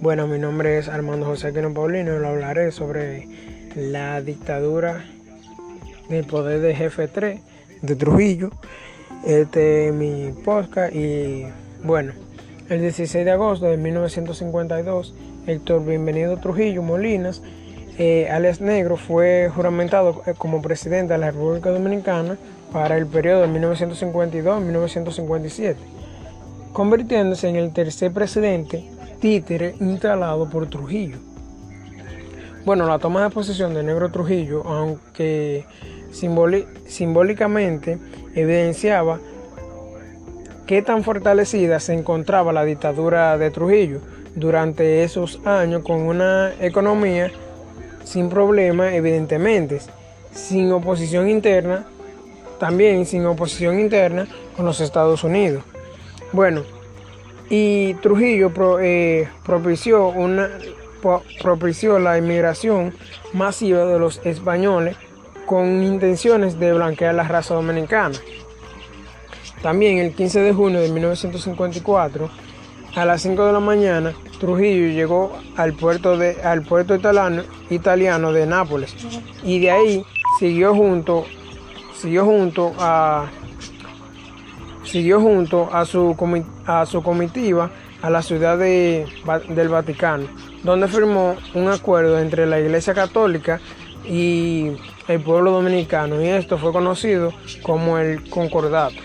Bueno, mi nombre es Armando José Aquino Paulino y lo hablaré sobre la dictadura del poder de jefe 3 de Trujillo. Este es mi podcast y bueno, el 16 de agosto de 1952, Héctor Bienvenido Trujillo Molinas, eh, alias Negro, fue juramentado eh, como presidente de la República Dominicana para el periodo de 1952-1957, convirtiéndose en el tercer presidente títere instalado por Trujillo. Bueno, la toma de posesión de Negro Trujillo, aunque simbólicamente evidenciaba qué tan fortalecida se encontraba la dictadura de Trujillo durante esos años con una economía sin problemas, evidentemente, sin oposición interna, también sin oposición interna con los Estados Unidos. Bueno, y Trujillo eh, propició, una, propició la inmigración masiva de los españoles con intenciones de blanquear la raza dominicana. También el 15 de junio de 1954, a las 5 de la mañana, Trujillo llegó al puerto, de, al puerto italiano, italiano de Nápoles y de ahí siguió junto, siguió junto a siguió junto a su, a su comitiva a la ciudad de, del Vaticano, donde firmó un acuerdo entre la Iglesia Católica y el pueblo dominicano, y esto fue conocido como el Concordato.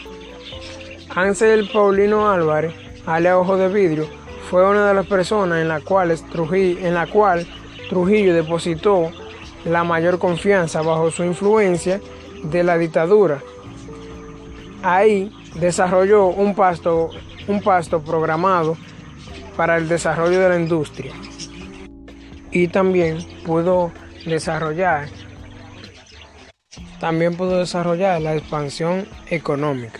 Ansel Paulino Álvarez, alias Ojo de Vidrio, fue una de las personas en, las cuales Trujillo, en la cual Trujillo depositó la mayor confianza bajo su influencia de la dictadura. Ahí desarrolló un pasto, un pasto programado para el desarrollo de la industria y también pudo desarrollar también pudo desarrollar la expansión económica.